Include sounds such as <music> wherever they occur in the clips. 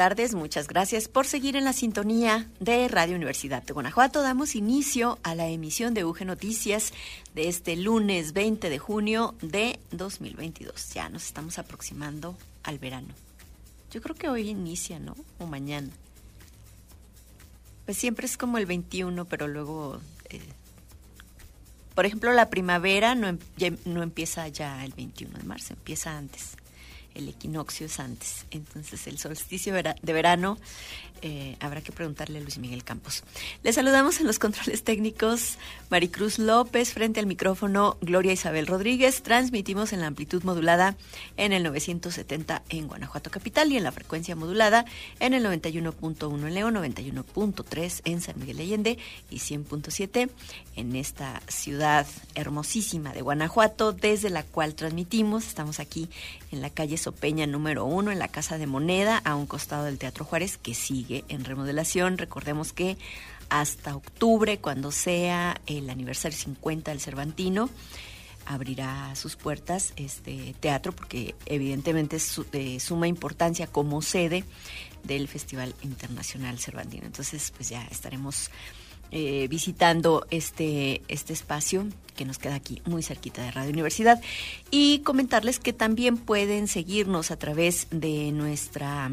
Tardes, muchas gracias por seguir en la sintonía de Radio Universidad de Guanajuato. Damos inicio a la emisión de UG Noticias de este lunes 20 de junio de 2022. Ya nos estamos aproximando al verano. Yo creo que hoy inicia, ¿no? O mañana. Pues siempre es como el 21, pero luego... Eh, por ejemplo, la primavera no, em, no empieza ya el 21 de marzo, empieza antes el equinoccio es antes. Entonces, el solsticio de verano eh, habrá que preguntarle a Luis Miguel Campos. Le saludamos en los controles técnicos Maricruz López, frente al micrófono Gloria Isabel Rodríguez. Transmitimos en la amplitud modulada en el 970 en Guanajuato Capital y en la frecuencia modulada en el 91.1 en León, 91.3 en San Miguel Allende y 100.7 en esta ciudad hermosísima de Guanajuato, desde la cual transmitimos. Estamos aquí en la calle Sopeña número uno, en la Casa de Moneda, a un costado del Teatro Juárez, que sigue en remodelación. Recordemos que hasta octubre, cuando sea el aniversario 50 del Cervantino, abrirá sus puertas este teatro, porque evidentemente es de suma importancia como sede del Festival Internacional Cervantino. Entonces, pues ya estaremos eh, visitando este, este espacio que nos queda aquí muy cerquita de Radio Universidad y comentarles que también pueden seguirnos a través de nuestra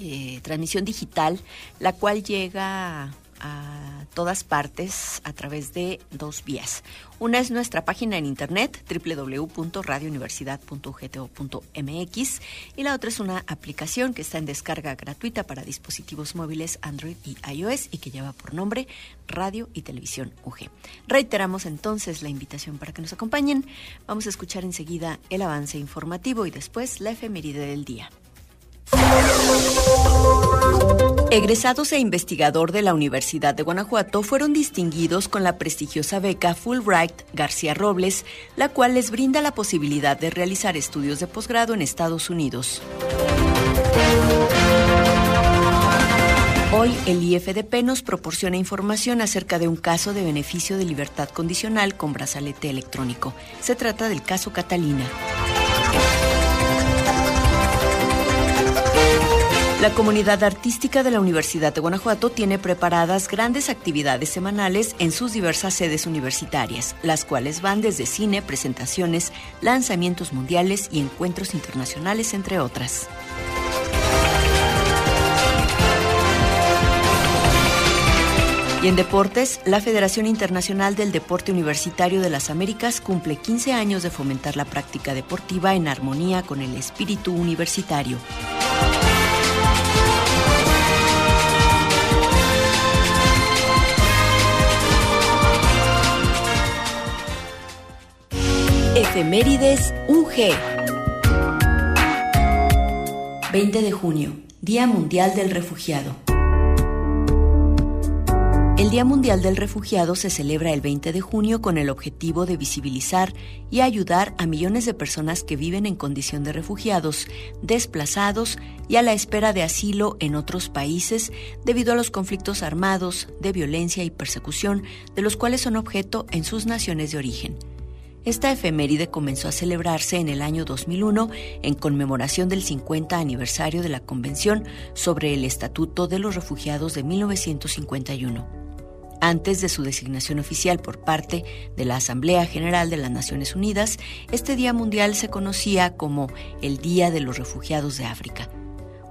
eh, transmisión digital, la cual llega a todas partes a través de dos vías. Una es nuestra página en internet www.radiouniversidad.gto.mx y la otra es una aplicación que está en descarga gratuita para dispositivos móviles Android y iOS y que lleva por nombre Radio y Televisión UG. Reiteramos entonces la invitación para que nos acompañen. Vamos a escuchar enseguida el avance informativo y después la efeméride del día. Egresados e investigador de la Universidad de Guanajuato fueron distinguidos con la prestigiosa beca Fulbright García Robles, la cual les brinda la posibilidad de realizar estudios de posgrado en Estados Unidos. Hoy el IFDP nos proporciona información acerca de un caso de beneficio de libertad condicional con brazalete electrónico. Se trata del caso Catalina. La comunidad artística de la Universidad de Guanajuato tiene preparadas grandes actividades semanales en sus diversas sedes universitarias, las cuales van desde cine, presentaciones, lanzamientos mundiales y encuentros internacionales, entre otras. Y en deportes, la Federación Internacional del Deporte Universitario de las Américas cumple 15 años de fomentar la práctica deportiva en armonía con el espíritu universitario. Efemérides UG. 20 de junio, Día Mundial del Refugiado. El Día Mundial del Refugiado se celebra el 20 de junio con el objetivo de visibilizar y ayudar a millones de personas que viven en condición de refugiados, desplazados y a la espera de asilo en otros países debido a los conflictos armados, de violencia y persecución de los cuales son objeto en sus naciones de origen. Esta efeméride comenzó a celebrarse en el año 2001 en conmemoración del 50 aniversario de la Convención sobre el Estatuto de los Refugiados de 1951. Antes de su designación oficial por parte de la Asamblea General de las Naciones Unidas, este Día Mundial se conocía como el Día de los Refugiados de África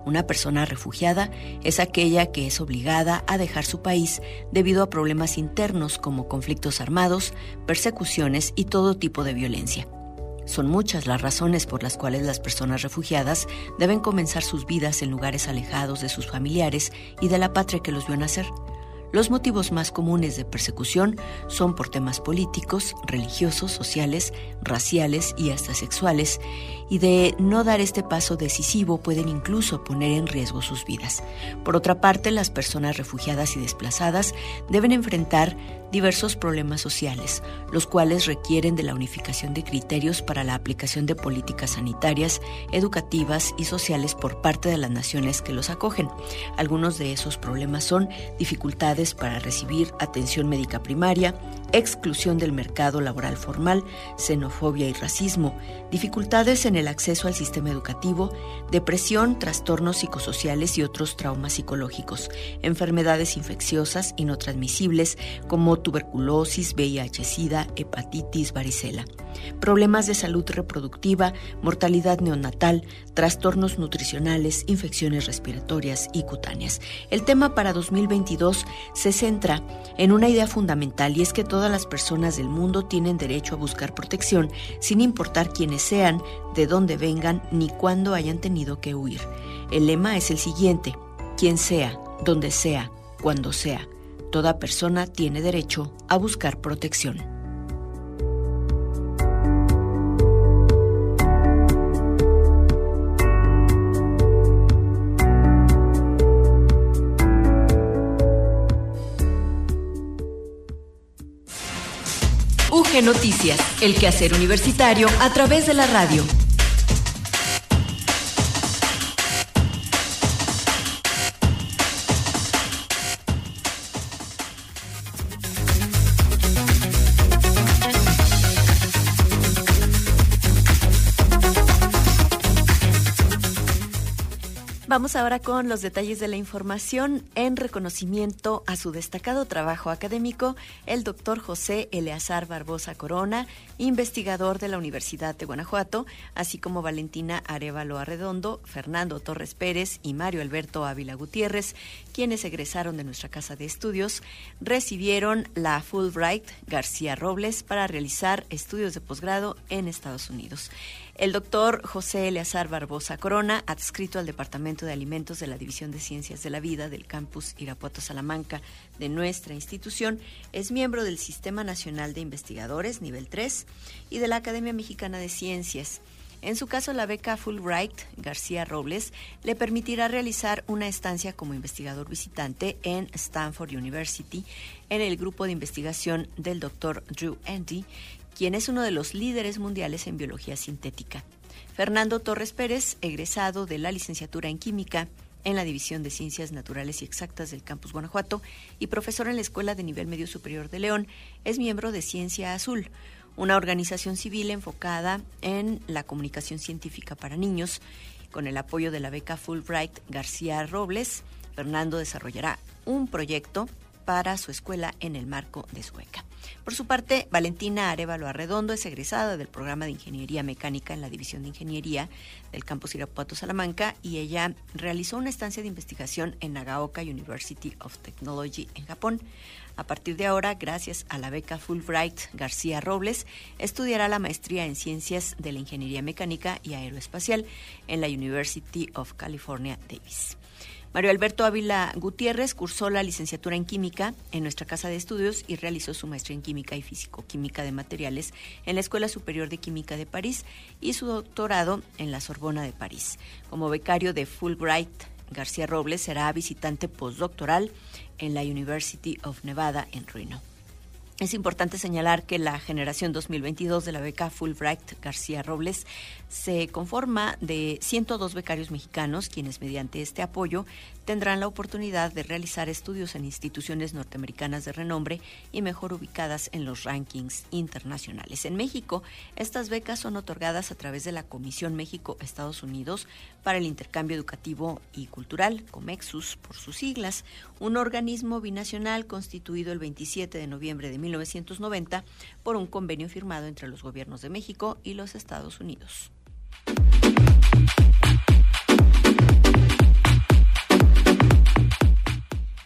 una persona refugiada es aquella que es obligada a dejar su país debido a problemas internos como conflictos armados, persecuciones y todo tipo de violencia. Son muchas las razones por las cuales las personas refugiadas deben comenzar sus vidas en lugares alejados de sus familiares y de la patria que los vio nacer. los motivos más comunes de persecución son por temas políticos, religiosos, sociales, raciales y hasta sexuales, y de no dar este paso decisivo pueden incluso poner en riesgo sus vidas. Por otra parte, las personas refugiadas y desplazadas deben enfrentar diversos problemas sociales, los cuales requieren de la unificación de criterios para la aplicación de políticas sanitarias, educativas y sociales por parte de las naciones que los acogen. Algunos de esos problemas son dificultades para recibir atención médica primaria, exclusión del mercado laboral formal, xenofobia y racismo, dificultades en el acceso al sistema educativo, depresión, trastornos psicosociales y otros traumas psicológicos, enfermedades infecciosas y no transmisibles como tuberculosis, VIH-Sida, hepatitis, varicela, problemas de salud reproductiva, mortalidad neonatal, trastornos nutricionales, infecciones respiratorias y cutáneas. El tema para 2022 se centra en una idea fundamental y es que todas las personas del mundo tienen derecho a buscar protección sin importar quiénes sean, de dónde vengan ni cuándo hayan tenido que huir. El lema es el siguiente, quien sea, donde sea, cuando sea toda persona tiene derecho a buscar protección. UG Noticias, el quehacer universitario a través de la radio. Vamos ahora con los detalles de la información. En reconocimiento a su destacado trabajo académico, el doctor José Eleazar Barbosa Corona, investigador de la Universidad de Guanajuato, así como Valentina Arevalo Arredondo, Fernando Torres Pérez y Mario Alberto Ávila Gutiérrez, quienes egresaron de nuestra casa de estudios, recibieron la Fulbright García Robles para realizar estudios de posgrado en Estados Unidos. El doctor José Eleazar Barbosa Corona, adscrito al Departamento de Alimentos de la División de Ciencias de la Vida del campus Irapuato Salamanca de nuestra institución, es miembro del Sistema Nacional de Investigadores nivel 3 y de la Academia Mexicana de Ciencias. En su caso, la beca Fulbright García Robles le permitirá realizar una estancia como investigador visitante en Stanford University en el grupo de investigación del doctor Drew Andy quien es uno de los líderes mundiales en biología sintética. Fernando Torres Pérez, egresado de la licenciatura en química en la División de Ciencias Naturales y Exactas del Campus Guanajuato y profesor en la Escuela de Nivel Medio Superior de León, es miembro de Ciencia Azul, una organización civil enfocada en la comunicación científica para niños. Con el apoyo de la beca Fulbright García Robles, Fernando desarrollará un proyecto para su escuela en el marco de su beca. Por su parte, Valentina Arevalo Arredondo es egresada del programa de Ingeniería Mecánica en la División de Ingeniería del campus Irapuato Salamanca y ella realizó una estancia de investigación en Nagaoka University of Technology en Japón. A partir de ahora, gracias a la beca Fulbright García Robles, estudiará la maestría en Ciencias de la Ingeniería Mecánica y Aeroespacial en la University of California, Davis. Mario Alberto Ávila Gutiérrez cursó la licenciatura en química en nuestra casa de estudios y realizó su maestría en química y físico-química de materiales en la Escuela Superior de Química de París y su doctorado en la Sorbona de París. Como becario de Fulbright, García Robles será visitante postdoctoral en la University of Nevada en Reno. Es importante señalar que la generación 2022 de la beca Fulbright García Robles se conforma de 102 becarios mexicanos, quienes mediante este apoyo tendrán la oportunidad de realizar estudios en instituciones norteamericanas de renombre y mejor ubicadas en los rankings internacionales. En México, estas becas son otorgadas a través de la Comisión México-Estados Unidos para el Intercambio Educativo y Cultural, COMEXUS por sus siglas, un organismo binacional constituido el 27 de noviembre de 1990 por un convenio firmado entre los gobiernos de México y los Estados Unidos.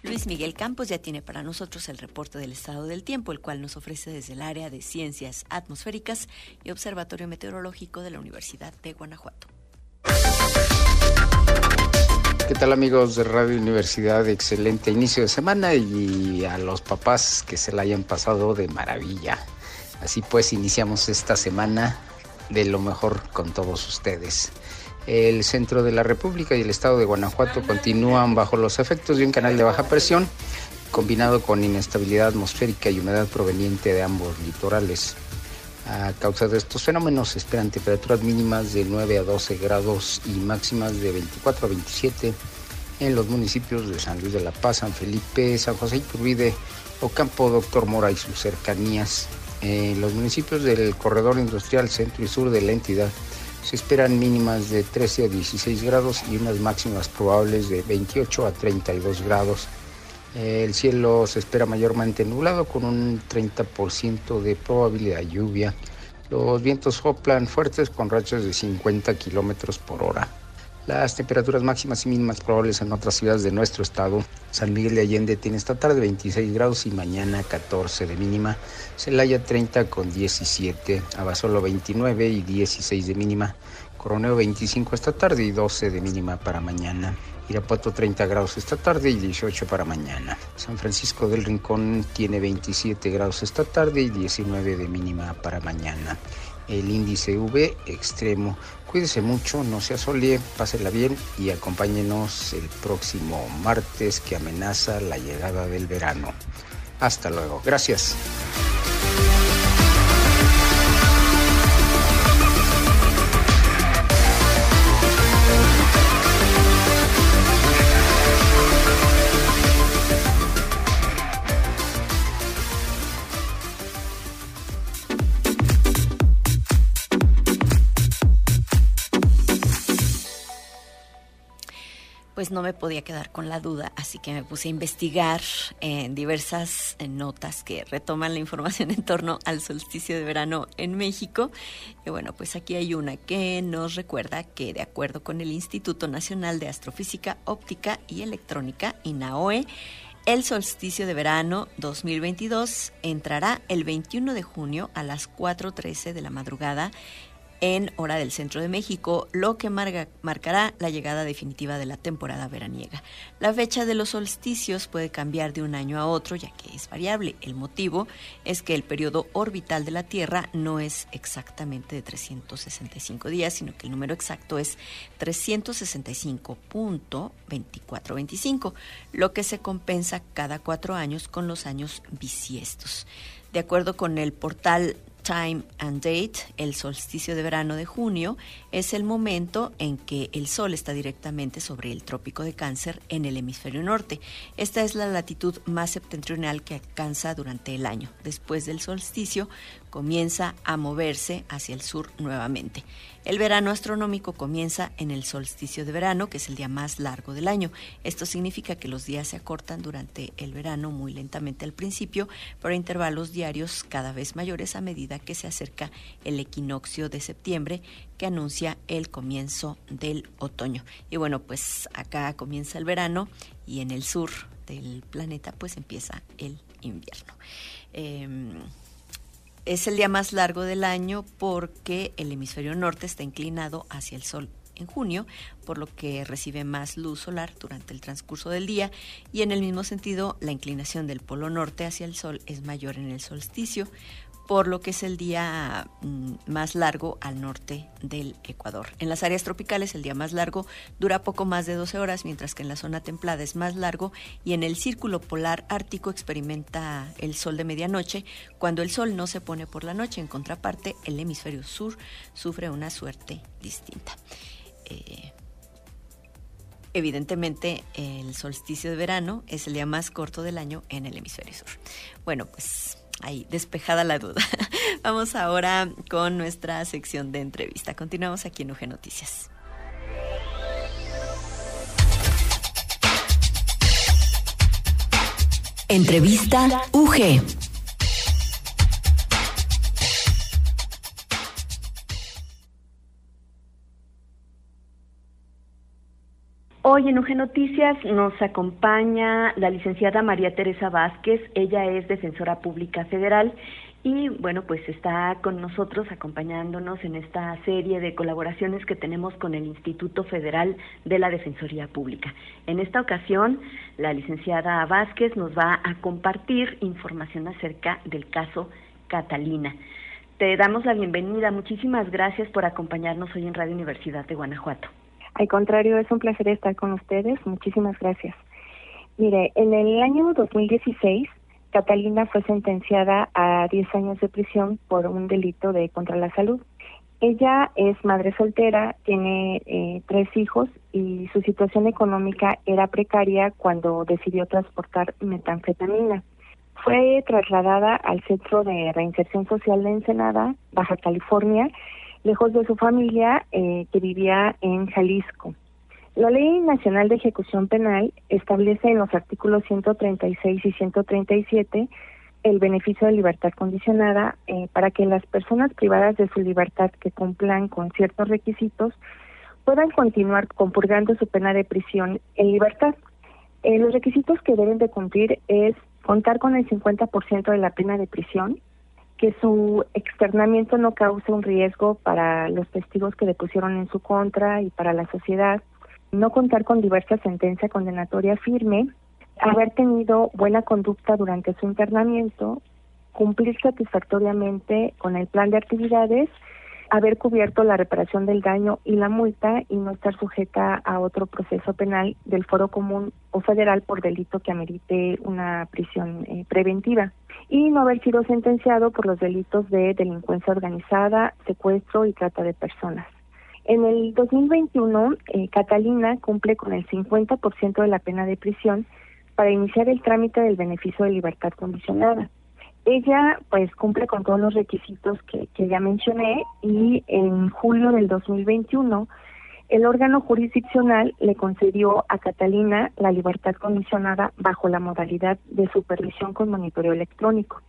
Luis Miguel Campos ya tiene para nosotros el reporte del estado del tiempo, el cual nos ofrece desde el área de ciencias atmosféricas y observatorio meteorológico de la Universidad de Guanajuato. ¿Qué tal amigos de Radio Universidad? Excelente inicio de semana y a los papás que se la hayan pasado de maravilla. Así pues, iniciamos esta semana de lo mejor con todos ustedes. El centro de la República y el estado de Guanajuato continúan bajo los efectos de un canal de baja presión combinado con inestabilidad atmosférica y humedad proveniente de ambos litorales. A causa de estos fenómenos se esperan temperaturas mínimas de 9 a 12 grados y máximas de 24 a 27 en los municipios de San Luis de la Paz, San Felipe, San José Iturbide, Ocampo, Doctor Mora y sus cercanías. En los municipios del corredor industrial centro y sur de la entidad se esperan mínimas de 13 a 16 grados y unas máximas probables de 28 a 32 grados. El cielo se espera mayormente nublado con un 30% de probabilidad de lluvia. Los vientos soplan fuertes con rachas de 50 kilómetros por hora. Las temperaturas máximas y mínimas probables en otras ciudades de nuestro estado. San Miguel de Allende tiene esta tarde 26 grados y mañana 14 de mínima. Celaya 30 con 17. Abasolo 29 y 16 de mínima. Coroneo 25 esta tarde y 12 de mínima para mañana. Irapuato 30 grados esta tarde y 18 para mañana. San Francisco del Rincón tiene 27 grados esta tarde y 19 de mínima para mañana. El índice V extremo. Cuídese mucho, no se asole, pásela bien y acompáñenos el próximo martes que amenaza la llegada del verano. Hasta luego. Gracias. No me podía quedar con la duda, así que me puse a investigar en diversas notas que retoman la información <laughs> en torno al solsticio de verano en México. Y bueno, pues aquí hay una que nos recuerda que de acuerdo con el Instituto Nacional de Astrofísica Óptica y Electrónica, INAOE, el solsticio de verano 2022 entrará el 21 de junio a las 4.13 de la madrugada en hora del centro de México, lo que marcará la llegada definitiva de la temporada veraniega. La fecha de los solsticios puede cambiar de un año a otro, ya que es variable. El motivo es que el periodo orbital de la Tierra no es exactamente de 365 días, sino que el número exacto es 365.2425, lo que se compensa cada cuatro años con los años bisiestos. De acuerdo con el portal Time and Date, el solsticio de verano de junio, es el momento en que el Sol está directamente sobre el trópico de Cáncer en el hemisferio norte. Esta es la latitud más septentrional que alcanza durante el año. Después del solsticio, comienza a moverse hacia el sur nuevamente. El verano astronómico comienza en el solsticio de verano, que es el día más largo del año. Esto significa que los días se acortan durante el verano muy lentamente al principio, pero a intervalos diarios cada vez mayores a medida que se acerca el equinoccio de septiembre, que anuncia el comienzo del otoño. Y bueno, pues acá comienza el verano y en el sur del planeta pues empieza el invierno. Em, es el día más largo del año porque el hemisferio norte está inclinado hacia el sol en junio, por lo que recibe más luz solar durante el transcurso del día. Y en el mismo sentido la inclinación del polo norte hacia el sol es mayor en el solsticio, por lo que es el día mm, más largo al norte del Ecuador. En las áreas tropicales el día más largo dura poco más de 12 horas, mientras que en la zona templada es más largo y en el círculo polar ártico experimenta el sol de medianoche cuando el sol no se pone por la noche. En contraparte, el hemisferio sur sufre una suerte distinta. Eh, evidentemente, el solsticio de verano es el día más corto del año en el hemisferio sur. Bueno, pues ahí despejada la duda. <laughs> Vamos ahora con nuestra sección de entrevista. Continuamos aquí en UG Noticias. Entrevista UG. Hoy en UG Noticias nos acompaña la licenciada María Teresa Vázquez. Ella es defensora pública federal Y bueno, pues está con nosotros acompañándonos en esta serie de colaboraciones que tenemos con el Instituto Federal de la Defensoría Pública. En esta ocasión, la licenciada Vázquez nos va a compartir información acerca del caso Catalina. Te damos la bienvenida. Muchísimas gracias por acompañarnos hoy en Radio Universidad de Guanajuato. Al contrario, es un placer estar con ustedes. Muchísimas gracias. Mire, en el año 2016 Catalina fue sentenciada a 10 años de prisión por un delito de contra la salud. Ella es madre soltera, tiene eh, tres hijos y su situación económica era precaria cuando decidió transportar metanfetamina. Fue trasladada al Centro de Reinserción Social de Ensenada, Baja California, lejos de su familia eh, que vivía en Jalisco. La Ley Nacional de Ejecución Penal establece en los artículos 136 y 137 el beneficio de libertad condicionada eh, para que las personas privadas de su libertad que cumplan con ciertos requisitos puedan continuar compurgando su pena de prisión en libertad. Eh, los requisitos que deben de cumplir es contar con el 50% de la pena de prisión, que su externamiento no cause un riesgo para los testigos que le pusieron en su contra y para la sociedad, no contar con diversa sentencia condenatoria firme, haber tenido buena conducta durante su internamiento, cumplir satisfactoriamente con el plan de actividades, haber cubierto la reparación del daño y la multa y no estar sujeta a otro proceso penal del foro común o federal por delito que amerite una prisión eh, preventiva y no haber sido sentenciado por los delitos de delincuencia organizada, secuestro y trata de personas. En el 2021, eh, Catalina cumple con el 50% de la pena de prisión para iniciar el trámite del beneficio de libertad condicionada. Ella pues cumple con todos los requisitos que, que ya mencioné y en julio del 2021 el órgano jurisdiccional le concedió a Catalina la libertad condicionada bajo la modalidad de supervisión con monitoreo electrónico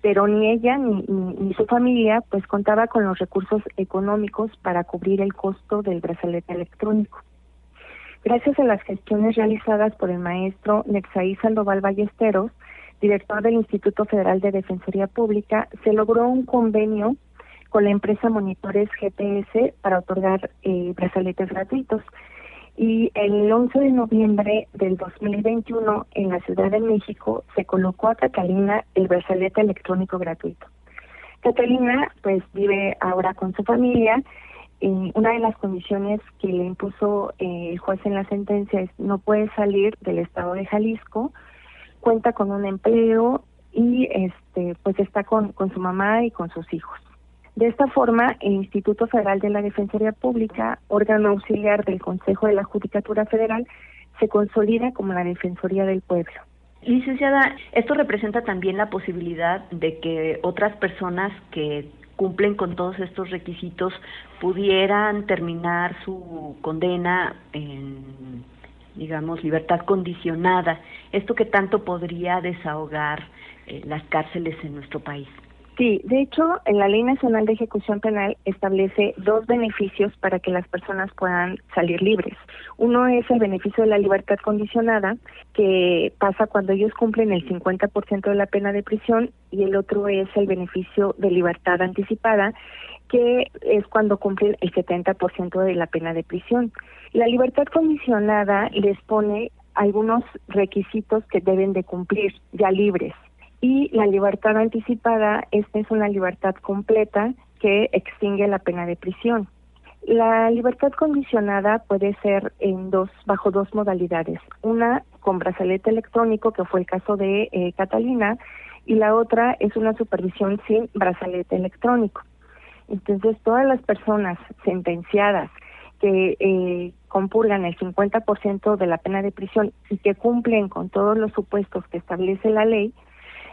pero ni ella ni, su familia pues contaba con los recursos económicos para cubrir el costo del brazalete electrónico. Gracias a las gestiones realizadas por el maestro Nexaí Sandoval Ballesteros, director del Instituto Federal de Defensoría Pública, se logró un convenio con la empresa Monitores GPS para otorgar eh, brazaletes gratuitos y el 11 de noviembre del 2021 en la Ciudad de México se colocó a Catalina el brazalete electrónico gratuito. Catalina pues vive ahora con su familia una de las condiciones que le impuso eh, el juez en la sentencia es no puede salir del estado de Jalisco, cuenta con un empleo y este pues está con, con su mamá y con sus hijos. De esta forma, el Instituto Federal de la Defensoría Pública, órgano auxiliar del Consejo de la Judicatura Federal, se consolida como la Defensoría del Pueblo. Licenciada, esto representa también la posibilidad de que otras personas que cumplen con todos estos requisitos pudieran terminar su condena en, digamos, libertad condicionada. Esto que tanto podría desahogar eh, las cárceles en nuestro país. Sí, de hecho, en la Ley Nacional de Ejecución Penal establece dos beneficios para que las personas puedan salir libres. Uno es el beneficio de la libertad condicionada, que pasa cuando ellos cumplen el 50% de la pena de prisión, y el otro es el beneficio de libertad anticipada, que es cuando cumplen el 70% de la pena de prisión. La libertad condicionada les pone algunos requisitos que deben de cumplir ya libres y la libertad anticipada, esta es una libertad completa que extingue la pena de prisión. La libertad condicionada puede ser en dos, bajo dos modalidades. Una con brazalete electrónico, que fue el caso de eh, Catalina, y la otra es una supervisión sin brazalete electrónico. Entonces, todas las personas sentenciadas que eh, compurgan el 50% de la pena de prisión y que cumplen con todos los supuestos que establece la ley,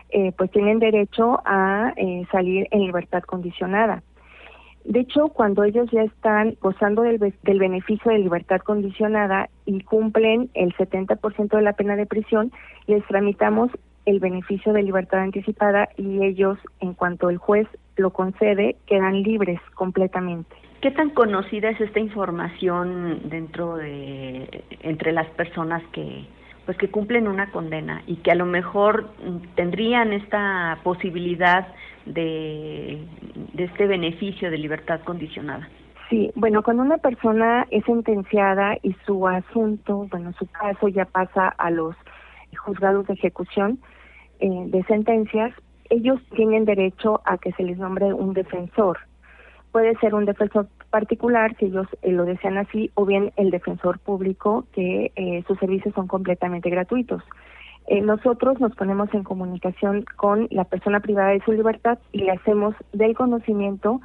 eh, pues tienen derecho a eh, salir en libertad condicionada. De hecho, cuando ellos ya están gozando del, del beneficio de libertad condicionada y cumplen el 70% de la pena de prisión, les tramitamos el beneficio de libertad anticipada y ellos, en cuanto el juez lo concede, quedan libres completamente. ¿Qué tan conocida es esta información dentro de entre las personas que pues que cumplen una condena y que a lo mejor tendrían esta posibilidad de, de este beneficio de libertad condicionada. Sí, bueno, cuando una persona es sentenciada y su asunto, bueno, su caso ya pasa a los juzgados de ejecución eh, de sentencias, ellos tienen derecho a que se les nombre un defensor. Puede ser un defensor particular, si ellos eh, lo desean así, o bien el defensor público, que eh, sus servicios son completamente gratuitos. nosotros nos ponemos en comunicación con la persona privada de su libertad y le hacemos del conocimiento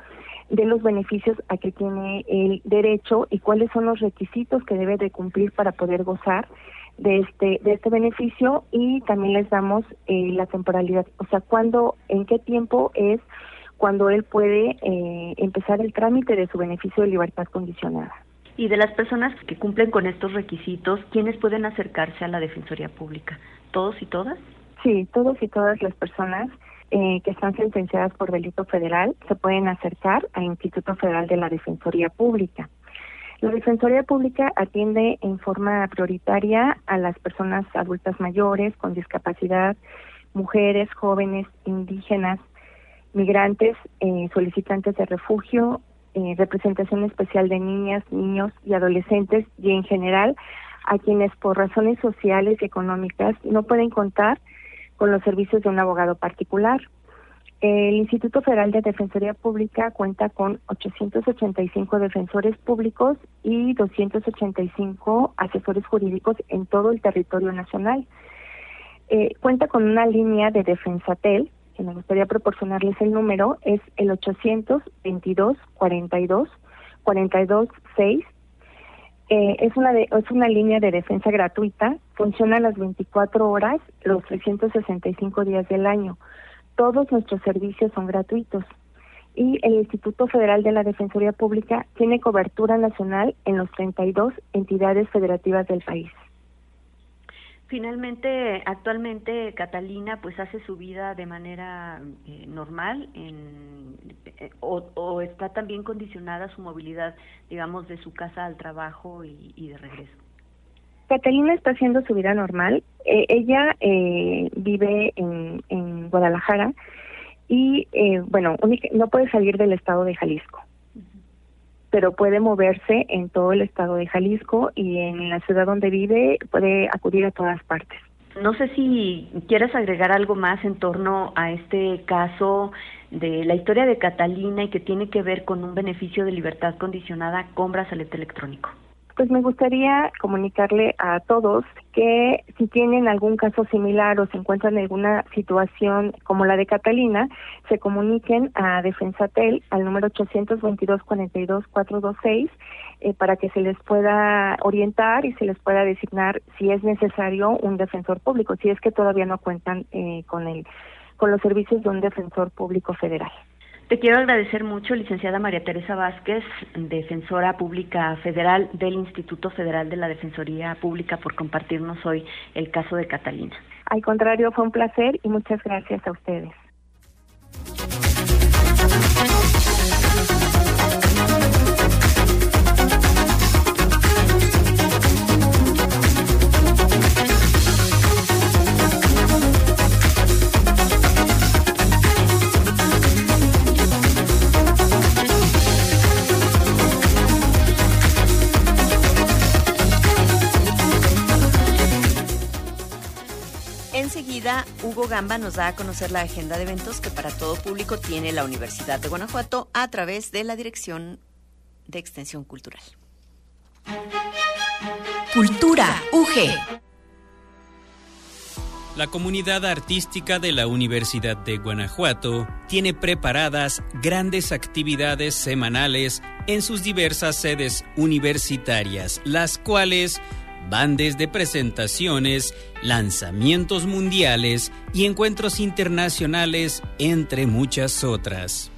de los beneficios a que tiene el derecho y cuáles son los requisitos que debe de cumplir para poder gozar de este de este beneficio y también les damos eh, la temporalidad, o sea, cuándo, en qué tiempo es cuando él puede eh, empezar el trámite de su beneficio de libertad condicionada. Y de las personas que cumplen con estos requisitos, ¿quiénes pueden acercarse a la Defensoría Pública? ¿Todos y todas? Sí, todos y todas las personas eh, que están sentenciadas por delito federal se pueden acercar al Instituto Federal de la Defensoría Pública. La Defensoría Pública atiende en forma prioritaria a las personas adultas mayores con discapacidad, mujeres, jóvenes, indígenas, migrantes, eh, solicitantes de refugio, eh, representación especial de niñas, niños y adolescentes y en general a quienes por razones sociales y económicas no pueden contar con los servicios de un abogado particular. El Instituto Federal de Defensoría Pública cuenta con 885 defensores públicos y 285 asesores jurídicos en todo el territorio nacional. Eh, cuenta con una línea de Defensatel, que me gustaría proporcionarles el número, es el 822 42 42 6 eh, es, una es una línea de defensa gratuita, funciona las 24 horas, los 365 días del año. Todos nuestros servicios son gratuitos. Y el Instituto Federal de la Defensoría Pública tiene cobertura nacional en los 32 entidades federativas del país. Finalmente, actualmente Catalina pues hace su vida de manera eh, normal en, eh, o, está también condicionada su movilidad, digamos, de su casa al trabajo y, de regreso. Catalina está haciendo su vida normal. Eh, ella vive en, en Guadalajara y, bueno, no puede salir del estado de Jalisco pero puede moverse en todo el estado de Jalisco y en la ciudad donde vive puede acudir a todas partes. No sé si quieres agregar algo más en torno a este caso de la historia de Catalina y que tiene que ver con un beneficio de libertad condicionada con brazalete electrónico. Pues me gustaría comunicarle a todos que si tienen algún caso similar o se encuentran en alguna situación como la de Catalina, se comuniquen a Defensatel al número 822-42-426 eh, para que se les pueda orientar y se les pueda designar si es necesario un defensor público, si es que todavía no cuentan eh, con el con los servicios de un defensor público federal. Te quiero agradecer mucho, licenciada María Teresa Vázquez, defensora pública federal del Instituto Federal de la Defensoría Pública, por compartirnos hoy el caso de Catalina. Al contrario, fue un placer y muchas gracias a ustedes. Gamba nos da a conocer la agenda de eventos que para todo público tiene la Universidad de Guanajuato a través de la Dirección de Extensión Cultural. Cultura UG. La comunidad artística de la Universidad de Guanajuato tiene preparadas grandes actividades semanales en sus diversas sedes universitarias, las cuales van desde presentaciones, lanzamientos mundiales y encuentros internacionales, entre muchas otras.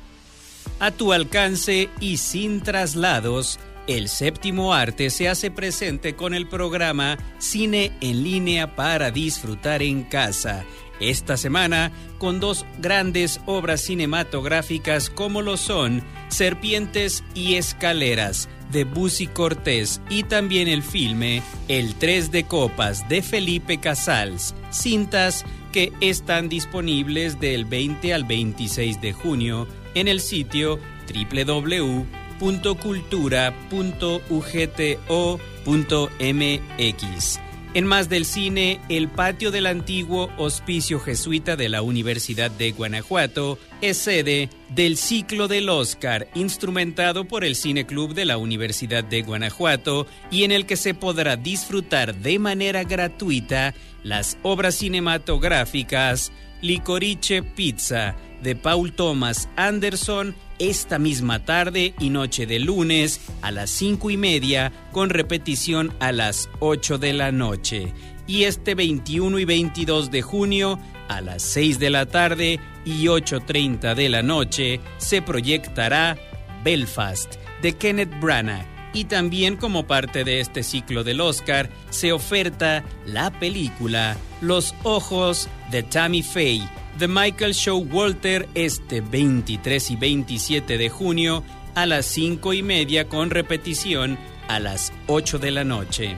A tu alcance y sin traslados, el séptimo arte se hace presente con el programa Cine en línea para disfrutar en casa. Esta semana con dos grandes obras cinematográficas como lo son Serpientes y Escaleras de Busi Cortés y también el filme El Tres de Copas de Felipe Casals, cintas que están disponibles del 20 al 26 de junio en el sitio www.cultura.ugto.mx. En más del cine, el patio del antiguo Hospicio Jesuita de la Universidad de Guanajuato es sede del ciclo del Oscar, instrumentado por el Cine Club de la Universidad de Guanajuato y en el que se podrá disfrutar de manera gratuita las obras cinematográficas Licorice Pizza de Paul Thomas Anderson esta misma tarde y noche de lunes a las cinco y media con repetición a las 8 de la noche. Y este 21 y 22 de junio a las 6 de la tarde y 8.30 de la noche se proyectará Belfast de Kenneth Branagh. Y también como parte de este ciclo del Oscar se oferta la película Los Ojos de Tammy Faye The Michael Show Walter este 23 y 27 de junio a las 5 y media con repetición a las 8 de la noche.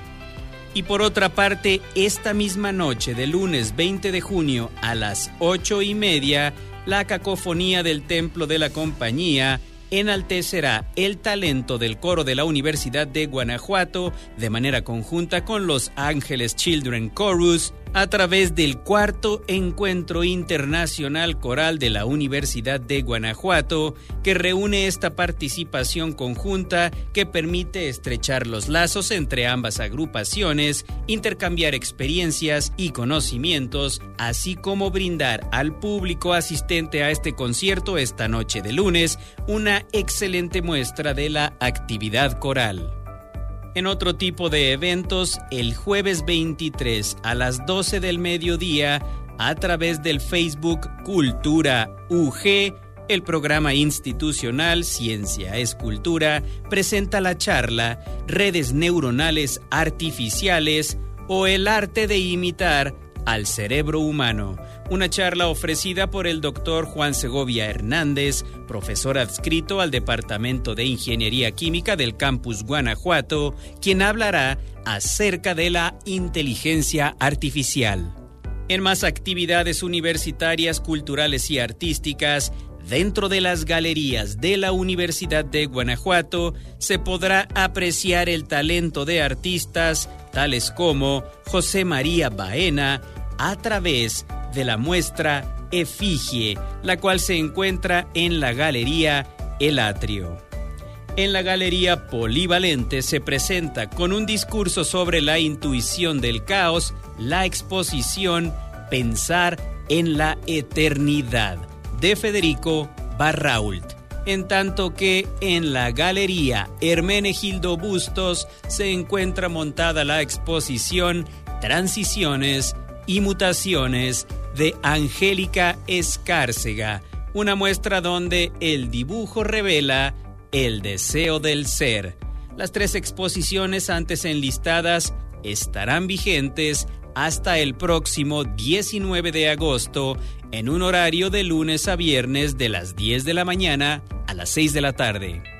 Y por otra parte, esta misma noche de lunes 20 de junio a las 8 y media, la cacofonía del Templo de la Compañía enaltecerá el talento del coro de la Universidad de Guanajuato de manera conjunta con Los Ángeles Children Chorus a través del cuarto encuentro internacional coral de la Universidad de Guanajuato, que reúne esta participación conjunta que permite estrechar los lazos entre ambas agrupaciones, intercambiar experiencias y conocimientos, así como brindar al público asistente a este concierto esta noche de lunes una excelente muestra de la actividad coral. En otro tipo de eventos, el jueves 23 a las 12 del mediodía, a través del Facebook Cultura UG, el programa institucional Ciencia es Cultura presenta la charla Redes Neuronales Artificiales o el arte de imitar al cerebro humano una charla ofrecida por el doctor Juan Segovia Hernández, profesor adscrito al Departamento de Ingeniería Química del Campus Guanajuato, quien hablará acerca de la inteligencia artificial. En más actividades universitarias, culturales y artísticas, dentro de las galerías de la Universidad de Guanajuato se podrá apreciar el talento de artistas tales como José María Baena a través de la muestra Efigie, la cual se encuentra en la Galería El Atrio. En la Galería Polivalente se presenta con un discurso sobre la intuición del caos la exposición Pensar en la Eternidad de Federico Barrault. En tanto que en la Galería Hermenegildo Bustos se encuentra montada la exposición Transiciones y Mutaciones de Angélica Escárcega, una muestra donde el dibujo revela el deseo del ser. Las tres exposiciones antes enlistadas estarán vigentes hasta el próximo 19 de agosto en un horario de lunes a viernes de las 10 de la mañana a las 6 de la tarde.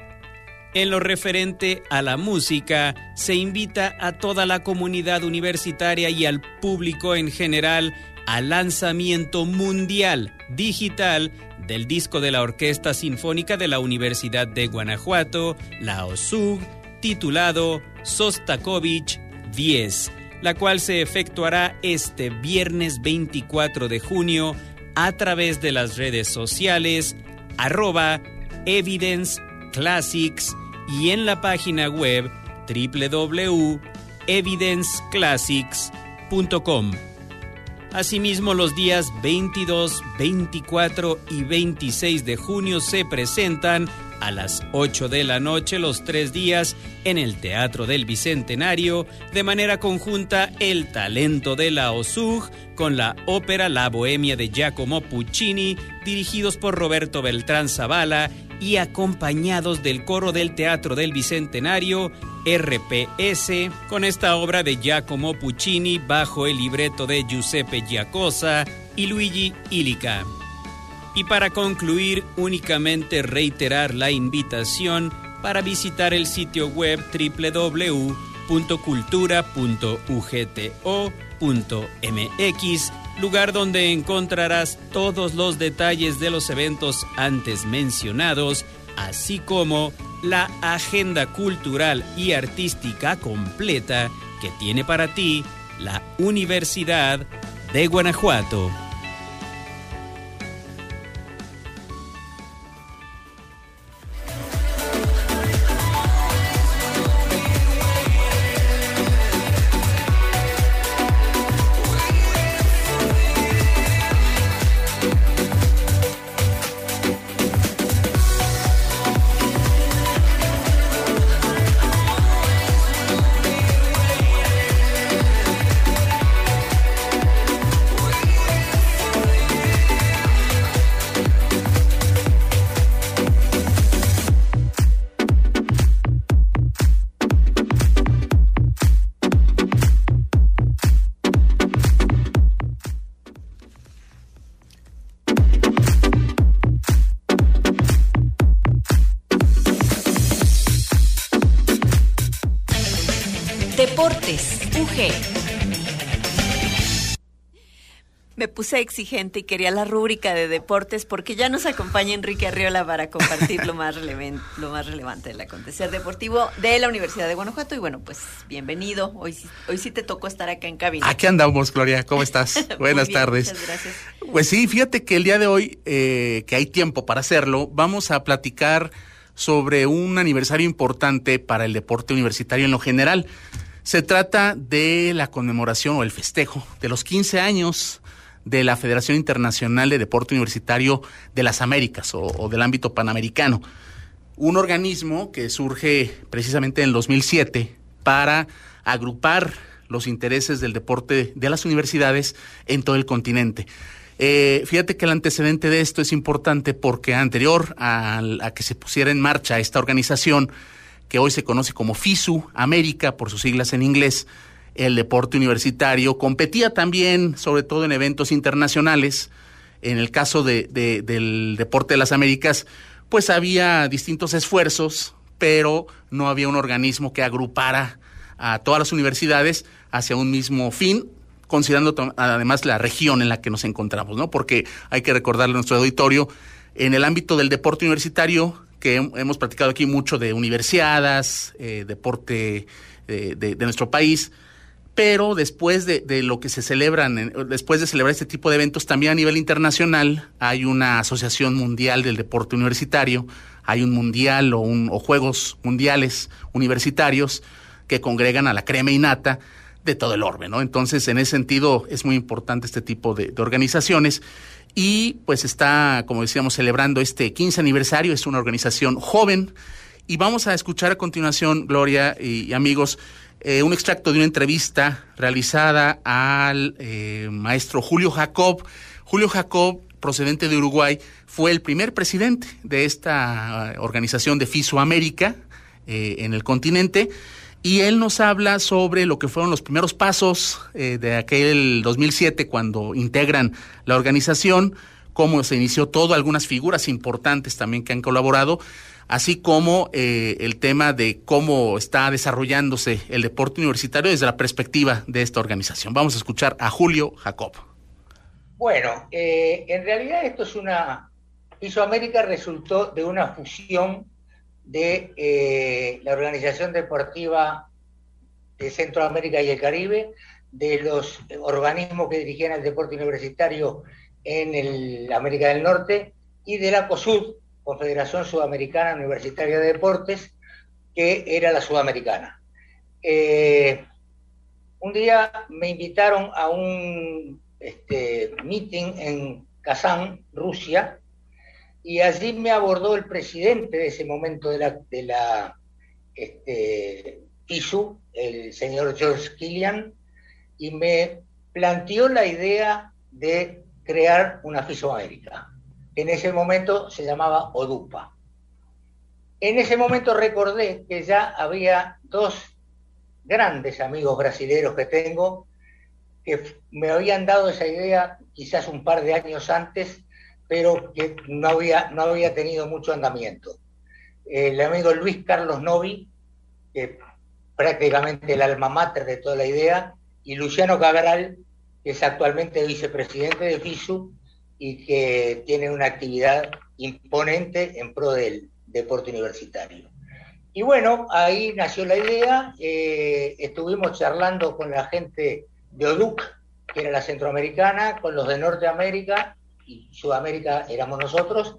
En lo referente a la música, se invita a toda la comunidad universitaria y al público en general al lanzamiento mundial digital del disco de la Orquesta Sinfónica de la Universidad de Guanajuato, la OSUG, titulado Sostakovich 10, la cual se efectuará este viernes 24 de junio a través de las redes sociales arroba Evidence Classics y en la página web www.evidenceclassics.com. Asimismo, los días 22, 24 y 26 de junio se presentan a las 8 de la noche los tres días en el Teatro del Bicentenario, de manera conjunta El Talento de la OSUG con la ópera La Bohemia de Giacomo Puccini, dirigidos por Roberto Beltrán Zavala y acompañados del coro del Teatro del Bicentenario RPS con esta obra de Giacomo Puccini bajo el libreto de Giuseppe Giacosa y Luigi Illica. Y para concluir, únicamente reiterar la invitación para visitar el sitio web www.cultura.ugto.mx, lugar donde encontrarás todos los detalles de los eventos antes mencionados, así como la agenda cultural y artística completa que tiene para ti la Universidad de Guanajuato. Puse exigente y quería la rúbrica de deportes porque ya nos acompaña Enrique Arriola para compartir lo más, lo más relevante del acontecer deportivo de la Universidad de Guanajuato. Y bueno, pues bienvenido. Hoy, hoy sí te tocó estar acá en cabina. Aquí andamos, Gloria. ¿Cómo estás? <laughs> Buenas tardes. Muchas gracias. Pues sí, fíjate que el día de hoy, eh, que hay tiempo para hacerlo, vamos a platicar sobre un aniversario importante para el deporte universitario en lo general. Se trata de la conmemoración o el festejo de los 15 años de la Federación Internacional de Deporte Universitario de las Américas o, del ámbito panamericano. Un organismo que surge precisamente en el 2007 para agrupar los intereses del deporte de las universidades en todo el continente. Eh, fíjate que el antecedente de esto es importante porque anterior a, a, que se pusiera en marcha esta organización, que hoy se conoce como FISU América por sus siglas en inglés, el deporte universitario, competía también, sobre todo en eventos internacionales. En el caso de, del deporte de las Américas, pues había distintos esfuerzos, pero no había un organismo que agrupara a todas las universidades hacia un mismo fin, considerando además la región en la que nos encontramos, ¿no? Porque hay que recordarle a nuestro auditorio, en el ámbito del deporte universitario, que hemos practicado aquí mucho de universiadas, eh, deporte eh, de, nuestro país, pero después de, lo que se celebran, después de celebrar este tipo de eventos, también a nivel internacional hay una asociación mundial del deporte universitario, hay un mundial o, un, o juegos mundiales universitarios que congregan a la crema innata de todo el orbe, ¿no? Entonces, en ese sentido, es muy importante este tipo de, organizaciones. Y pues está, como decíamos, celebrando este 15 aniversario, es una organización joven. Y vamos a escuchar a continuación, Gloria y amigos, eh, un extracto de una entrevista realizada al eh, maestro Julio Jacob. Julio Jacob, procedente de Uruguay, fue el primer presidente de esta organización de FISO América eh, en el continente y él nos habla sobre lo que fueron los primeros pasos de aquel 2007 cuando integran la organización, cómo se inició todo, algunas figuras importantes también que han colaborado así como eh, el tema de cómo está desarrollándose el deporte universitario desde la perspectiva de esta organización. Vamos a escuchar a Julio Jacob. Bueno, eh, en realidad esto es una... Isoamérica resultó de una fusión de eh, la Organización Deportiva de Centroamérica y el Caribe, de los organismos que dirigían el deporte universitario en el América del Norte y de la COSUD, Confederación Sudamericana Universitaria de Deportes, que era la sudamericana. Eh, un día me invitaron a un este, meeting en Kazán, Rusia, y allí me abordó el presidente de ese momento de la, de este, el señor George Killian, y me planteó la idea de crear una FISOamérica en ese momento se llamaba Odupa. En ese momento recordé que ya había dos grandes amigos brasileños que tengo que me habían dado esa idea quizás un par de años antes, pero que no había, no había tenido mucho andamiento. el amigo Luis Carlos Novi, que prácticamente el alma mater de toda la idea, y Luciano Cabral, que es actualmente vicepresidente de FISU y que tiene una actividad imponente en pro del deporte universitario. Y bueno, ahí nació la idea, eh, estuvimos charlando con la gente de ODUC, que era la centroamericana, con los de Norteamérica y Sudamérica éramos nosotros,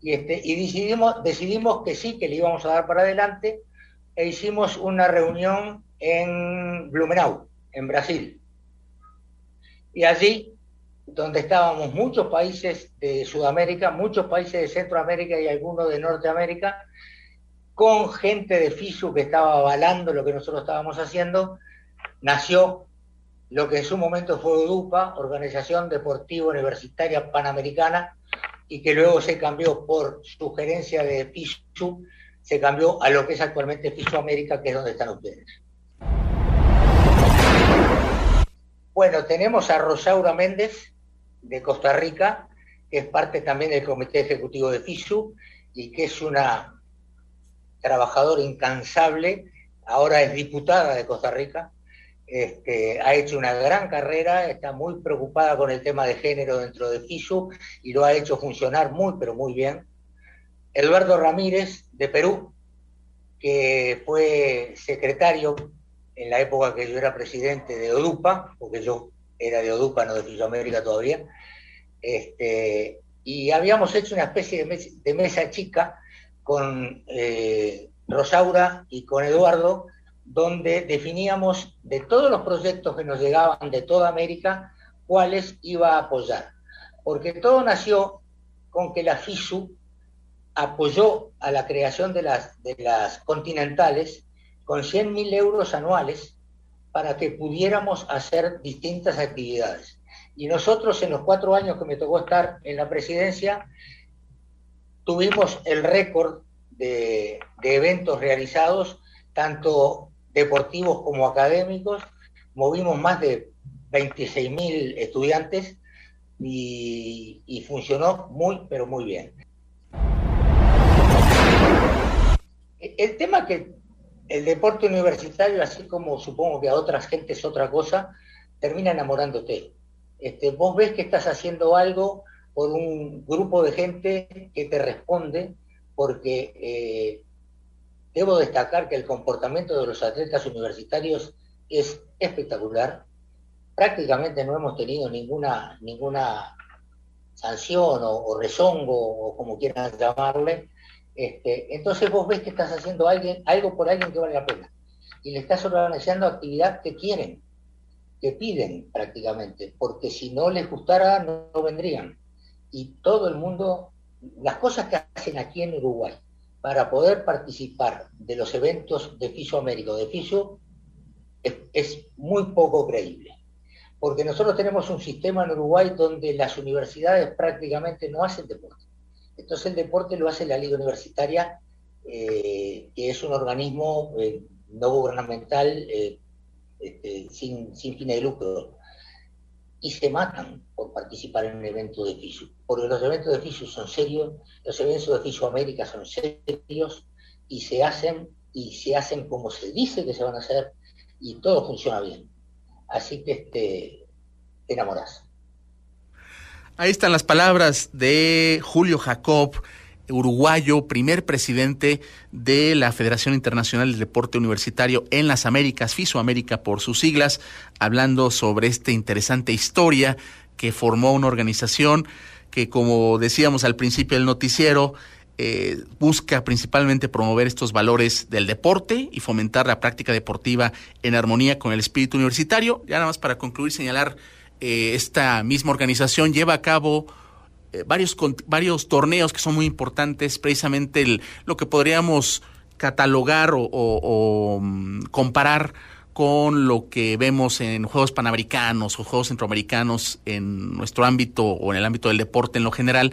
y, este, y decidimos, decidimos que sí, que le íbamos a dar para adelante, e hicimos una reunión en Blumenau, en Brasil. Y allí, donde estábamos muchos países de Sudamérica, muchos países de Centroamérica y algunos de Norteamérica, con gente de FISU que estaba avalando lo que nosotros estábamos haciendo, nació lo que en su momento fue UDUPA, Organización Deportiva Universitaria Panamericana, y que luego se cambió por sugerencia de FISU, se cambió a lo que es actualmente FISU América, que es donde están ustedes. Bueno, tenemos a Rosaura Méndez, de Costa Rica, que es parte también del Comité Ejecutivo de FISU y que es una trabajador incansable, ahora es diputada de Costa Rica, este, ha hecho una gran carrera, está muy preocupada con el tema de género dentro de FISU y lo ha hecho funcionar muy, pero muy bien. Eduardo Ramírez, de Perú, que fue secretario en la época que yo era presidente de ODUPA, porque yo era de ODUPA, no de FISU América todavía, este, y habíamos hecho una especie de mesa chica con eh, Rosaura y con Eduardo, donde definíamos de todos los proyectos que nos llegaban de toda América, cuáles iba a apoyar. Porque todo nació con que la FISU apoyó a la creación de las, de las continentales con 100.000 euros anuales para que pudiéramos hacer distintas actividades. Y nosotros en los cuatro años que me tocó estar en la presidencia, tuvimos el récord de, eventos realizados, tanto deportivos como académicos. Movimos más de 26.000 estudiantes y, y, funcionó muy, pero muy bien. El tema que el deporte universitario, así como supongo que a otras gentes otra cosa, termina enamorándote. Este, vos ves que estás haciendo algo por un grupo de gente que te responde, porque eh, debo destacar que el comportamiento de los atletas universitarios es espectacular. Prácticamente no hemos tenido ninguna, ninguna sanción o, rezongo, o como quieran llamarle. Este, entonces vos ves que estás haciendo alguien, algo por alguien que vale la pena. Y le estás organizando actividad que quieren, que piden prácticamente, porque si no les gustara no vendrían y todo el mundo, las cosas que hacen aquí en Uruguay para poder participar de los eventos de FISO América o de FISO es, muy poco creíble. Porque nosotros tenemos un sistema en Uruguay donde las universidades prácticamente no hacen deporte. Entonces el deporte lo hace la Liga Universitaria, eh, que es un organismo eh, no gubernamental eh, este, sin, sin fines de lucro y se matan por participar en un evento de FISU, porque los eventos de FISU son serios, los eventos de FISU América son serios y se hacen y se hacen como se dice que se van a hacer y todo funciona bien. Así que este, te enamoras. Ahí están las palabras de Julio Jacob uruguayo, primer presidente de la Federación Internacional del Deporte Universitario en las Américas, FISOamérica por sus siglas, hablando sobre esta interesante historia que formó una organización que, como decíamos al principio del noticiero, eh, busca principalmente promover estos valores del deporte y fomentar la práctica deportiva en armonía con el espíritu universitario. Ya nada más para concluir, señalar, eh, esta misma organización lleva a cabo eh, varios, varios torneos que son muy importantes, precisamente el, lo que podríamos catalogar o, mm, comparar con lo que vemos en Juegos Panamericanos o Juegos Centroamericanos en nuestro ámbito o en el ámbito del deporte en lo general.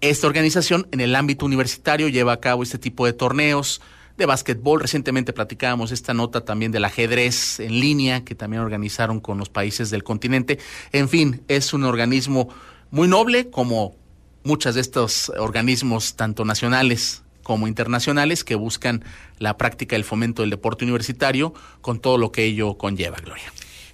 Esta organización en el ámbito universitario lleva a cabo este tipo de torneos de básquetbol. Recientemente platicábamos esta nota también del ajedrez en línea que también organizaron con los países del continente. En fin, es un organismo muy noble como muchos de estos organismos, tanto nacionales como internacionales que buscan la práctica del fomento del deporte universitario con todo lo que ello conlleva, Gloria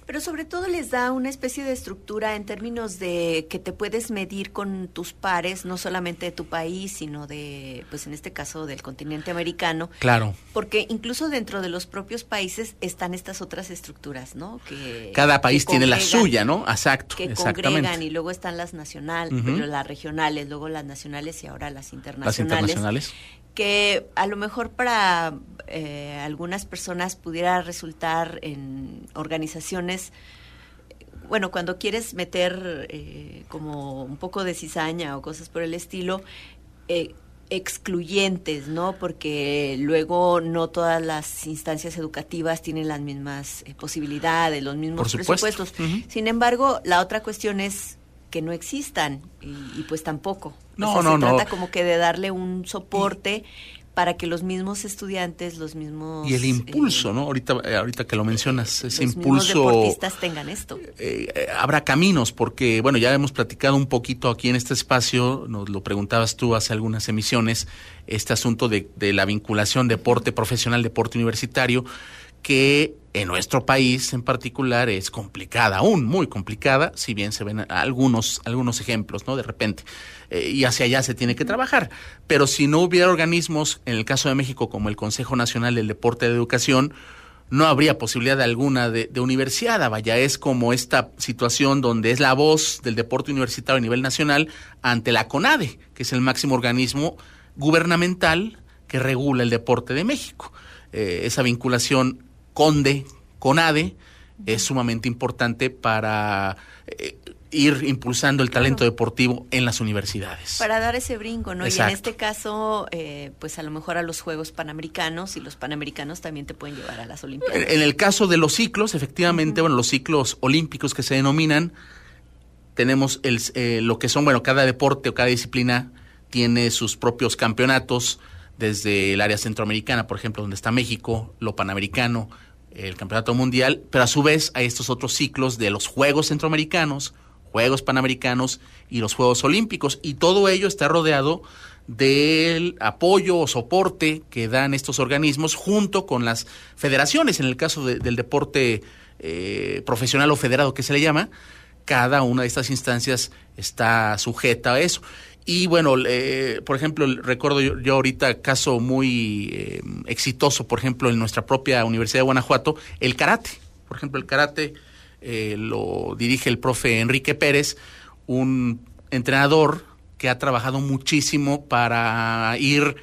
pero sobre todo les da una especie de estructura en términos de que te puedes medir con tus pares, no solamente de tu país, sino de, pues en este caso del continente americano. Claro. Porque incluso dentro de los propios países están estas otras estructuras, ¿no? Que cada país tiene la suya, ¿no? Exacto. Que congregan y luego están las nacionales, las regionales, luego las nacionales y ahora las internacionales. Las internacionales que a lo mejor para eh, algunas personas pudiera resultar en organizaciones, bueno, cuando quieres meter eh, como un poco de cizaña o cosas por el estilo, eh, excluyentes, ¿no? Porque luego no todas las instancias educativas tienen las mismas posibilidades, los mismos presupuestos. Sin embargo, la otra cuestión es que no existan y, pues tampoco. No, no, se no. trata como que de darle un soporte para que los mismos estudiantes, los mismos y el impulso, eh, ¿no? Ahorita, eh, ahorita que lo mencionas, ese los impulso. Mismos deportistas tengan esto. Eh, habrá caminos, porque bueno, ya hemos platicado un poquito aquí en este espacio, nos lo preguntabas tú hace algunas emisiones, este asunto de, de la vinculación deporte profesional, deporte universitario que en nuestro país en particular es complicada, aún muy complicada, si bien se ven algunos, algunos ejemplos, ¿no? De repente. Eh, y hacia allá se tiene que trabajar. Pero si no hubiera organismos, en el caso de México, como el Consejo Nacional del Deporte de Educación, no habría posibilidad alguna de, universidad. Vaya, es como esta situación donde es la voz del deporte universitario a nivel nacional ante la CONADE, que es el máximo organismo gubernamental que regula el deporte de México. Eh, esa vinculación Conde, CONADE, es sumamente importante para eh, ir impulsando el talento deportivo en las universidades. Para dar ese brinco, ¿no? Y en este caso, eh, pues a lo mejor a los Juegos Panamericanos y los Panamericanos también te pueden llevar a las Olimpiadas. En, el caso de los ciclos, efectivamente, bueno, los ciclos olímpicos que se denominan, tenemos el, eh, lo que son, bueno, cada deporte o cada disciplina tiene sus propios campeonatos, desde el área centroamericana, por ejemplo, donde está México, lo panamericano, el Campeonato Mundial, pero a su vez hay estos otros ciclos de los Juegos Centroamericanos, Juegos Panamericanos y los Juegos Olímpicos, y todo ello está rodeado del apoyo o soporte que dan estos organismos junto con las federaciones, en el caso del deporte eh, profesional o federado que se le llama, cada una de estas instancias está sujeta a eso. Y bueno, por ejemplo, recuerdo yo, ahorita caso muy eh, exitoso, por ejemplo, en nuestra propia Universidad de Guanajuato, el karate. Por ejemplo, el karate eh, lo dirige el profe Enrique Pérez, un entrenador que ha trabajado muchísimo para ir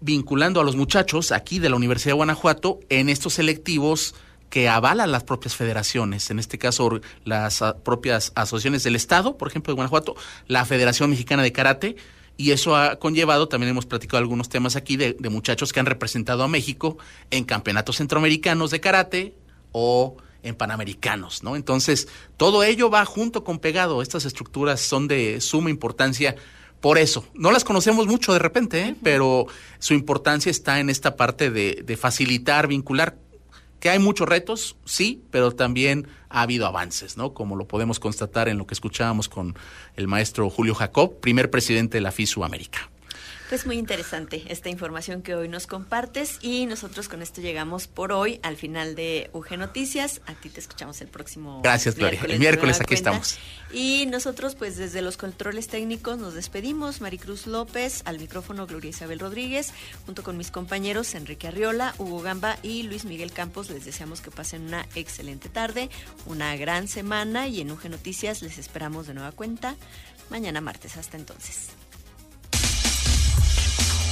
vinculando a los muchachos aquí de la Universidad de Guanajuato en estos selectivos que avalan las propias federaciones, en este caso las propias asociaciones del Estado, por ejemplo, de Guanajuato, la Federación Mexicana de Karate, y eso ha conllevado, también hemos platicado algunos temas aquí de, muchachos que han representado a México en campeonatos centroamericanos de karate o en panamericanos, ¿no? Entonces, todo ello va junto con pegado. Estas estructuras son de suma importancia por eso. No las conocemos mucho de repente, ¿eh? pero su importancia está en esta parte de, de facilitar, vincular que hay muchos retos, sí, pero también ha habido avances, ¿no? Como lo podemos constatar en lo que escuchábamos con el maestro Julio Jacob, primer presidente de la FISU América. Pues muy interesante esta información que hoy nos compartes y nosotros con esto llegamos por hoy al final de UG Noticias. A ti te escuchamos el próximo Gracias, Gloria. El miércoles aquí estamos. Y nosotros pues desde los controles técnicos nos despedimos. Maricruz López, al micrófono Gloria Isabel Rodríguez, junto con mis compañeros Enrique Arriola, Hugo Gamba y Luis Miguel Campos. Les deseamos que pasen una excelente tarde, una gran semana y en UG Noticias les esperamos de nueva cuenta mañana martes. Hasta entonces.